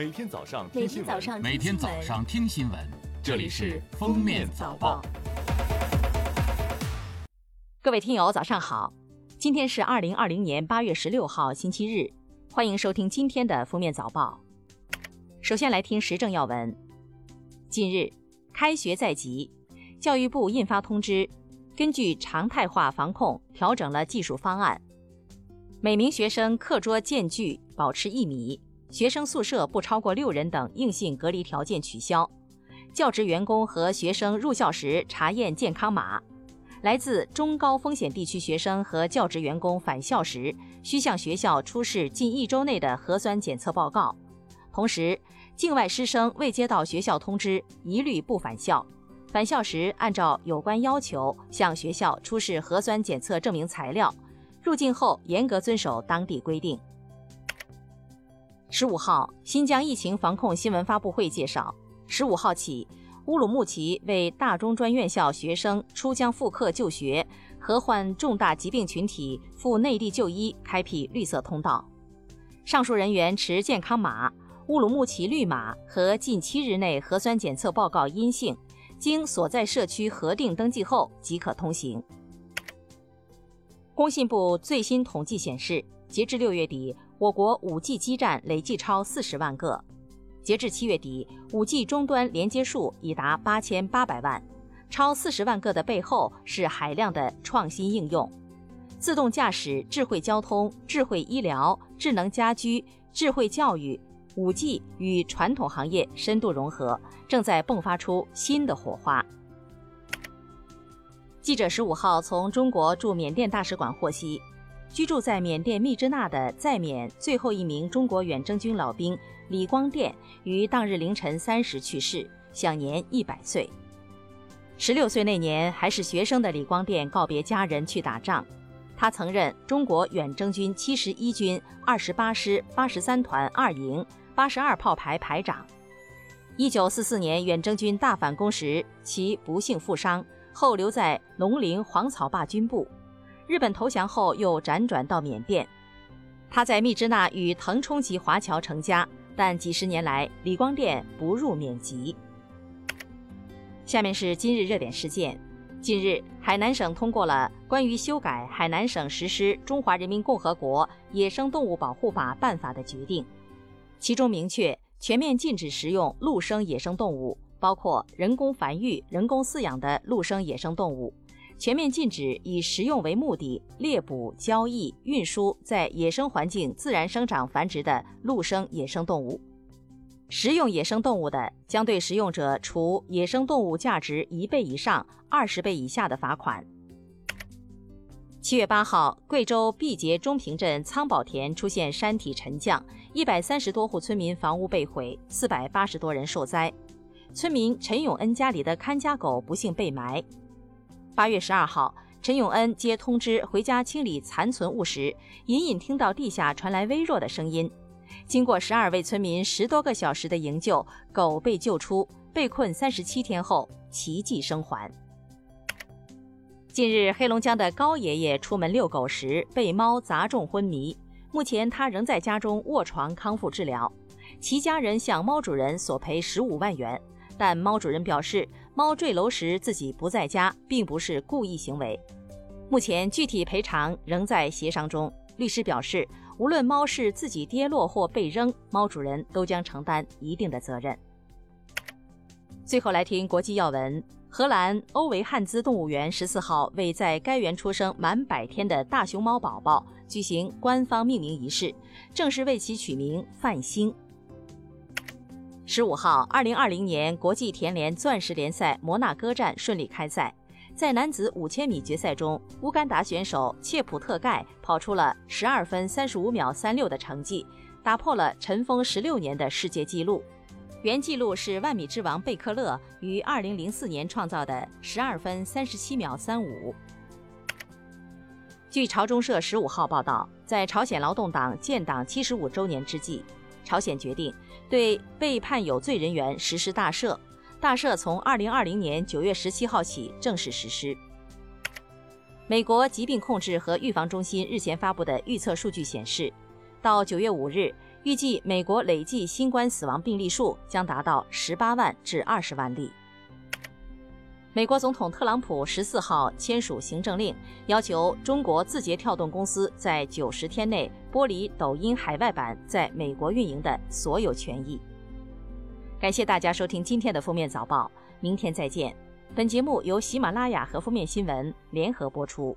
每天早上听新闻，天早上每天早上听新闻，这里是《封面早报》。各位听友，早上好！今天是二零二零年八月十六号，星期日，欢迎收听今天的《封面早报》。首先来听时政要闻。近日，开学在即，教育部印发通知，根据常态化防控，调整了技术方案。每名学生课桌间距保持一米，学生宿舍不超过六人等硬性隔离条件取消。教职员工和学生入校时查验健康码。来自中高风险地区学生和教职员工返校时，需向学校出示近一周内的核酸检测报告。同时，境外师生未接到学校通知，一律不返校。返校时，按照有关要求向学校出示核酸检测证明材料。入境后严格遵守当地规定。十五号，新疆疫情防控新闻发布会介绍，十五号起，乌鲁木齐为大中专院校学生出疆复课就学和患重大疾病群体赴内地就医开辟绿色通道。上述人员持健康码、乌鲁木齐绿码和近七日内核酸检测报告阴性，经所在社区核定登记后即可通行。工信部最新统计显示，截至六月底，我国 5G 基站累计超四十万个。截至七月底，5G 终端连接数已达八千八百万。超四十万个的背后是海量的创新应用，自动驾驶、智慧交通、智慧医疗、智能家居、智慧教育，5G 与传统行业深度融合，正在迸发出新的火花。记者十五号从中国驻缅甸大使馆获悉，居住在缅甸密支那的在缅最后一名中国远征军老兵李光电于当日凌晨三时去世，享年一百岁。十六岁那年还是学生的李光电告别家人去打仗，他曾任中国远征军七十一军二十八师八十三团二营八十二炮排排长。一九四四年远征军大反攻时，其不幸负伤。后留在龙陵黄草坝军部，日本投降后又辗转到缅甸。他在密支那与腾冲籍华侨成家，但几十年来李光电不入缅籍。下面是今日热点事件：近日，海南省通过了关于修改海南省实施《中华人民共和国野生动物保护法》办法的决定，其中明确全面禁止食用陆生野生动物。包括人工繁育、人工饲养的陆生野生动物，全面禁止以食用为目的猎捕、交易、运输在野生环境自然生长繁殖的陆生野生动物。食用野生动物的，将对食用者处野生动物价值一倍以上二十倍以下的罚款。七月八号，贵州毕节中平镇仓宝田出现山体沉降，一百三十多户村民房屋被毁，四百八十多人受灾。村民陈永恩家里的看家狗不幸被埋。八月十二号，陈永恩接通知回家清理残存物时，隐隐听到地下传来微弱的声音。经过十二位村民十多个小时的营救，狗被救出。被困三十七天后，奇迹生还。近日，黑龙江的高爷爷出门遛狗时被猫砸中昏迷，目前他仍在家中卧床康复治疗。其家人向猫主人索赔十五万元。但猫主人表示，猫坠楼时自己不在家，并不是故意行为。目前具体赔偿仍在协商中。律师表示，无论猫是自己跌落或被扔，猫主人都将承担一定的责任。最后来听国际要闻：荷兰欧维汉兹动物园十四号为在该园出生满百天的大熊猫宝宝举行官方命名仪式，正式为其取名范星。十五号，二零二零年国际田联钻石联赛摩纳哥站顺利开赛。在男子五千米决赛中，乌干达选手切普特盖跑出了十二分三十五秒三六的成绩，打破了尘封十六年的世界纪录。原纪录是万米之王贝克勒于二零零四年创造的十二分三十七秒三五。据朝中社十五号报道，在朝鲜劳动党建党七十五周年之际。朝鲜决定对被判有罪人员实施大赦，大赦从二零二零年九月十七号起正式实施。美国疾病控制和预防中心日前发布的预测数据显示，到九月五日，预计美国累计新冠死亡病例数将达到十八万至二十万例。美国总统特朗普十四号签署行政令，要求中国字节跳动公司在九十天内剥离抖音海外版在美国运营的所有权益。感谢大家收听今天的封面早报，明天再见。本节目由喜马拉雅和封面新闻联合播出。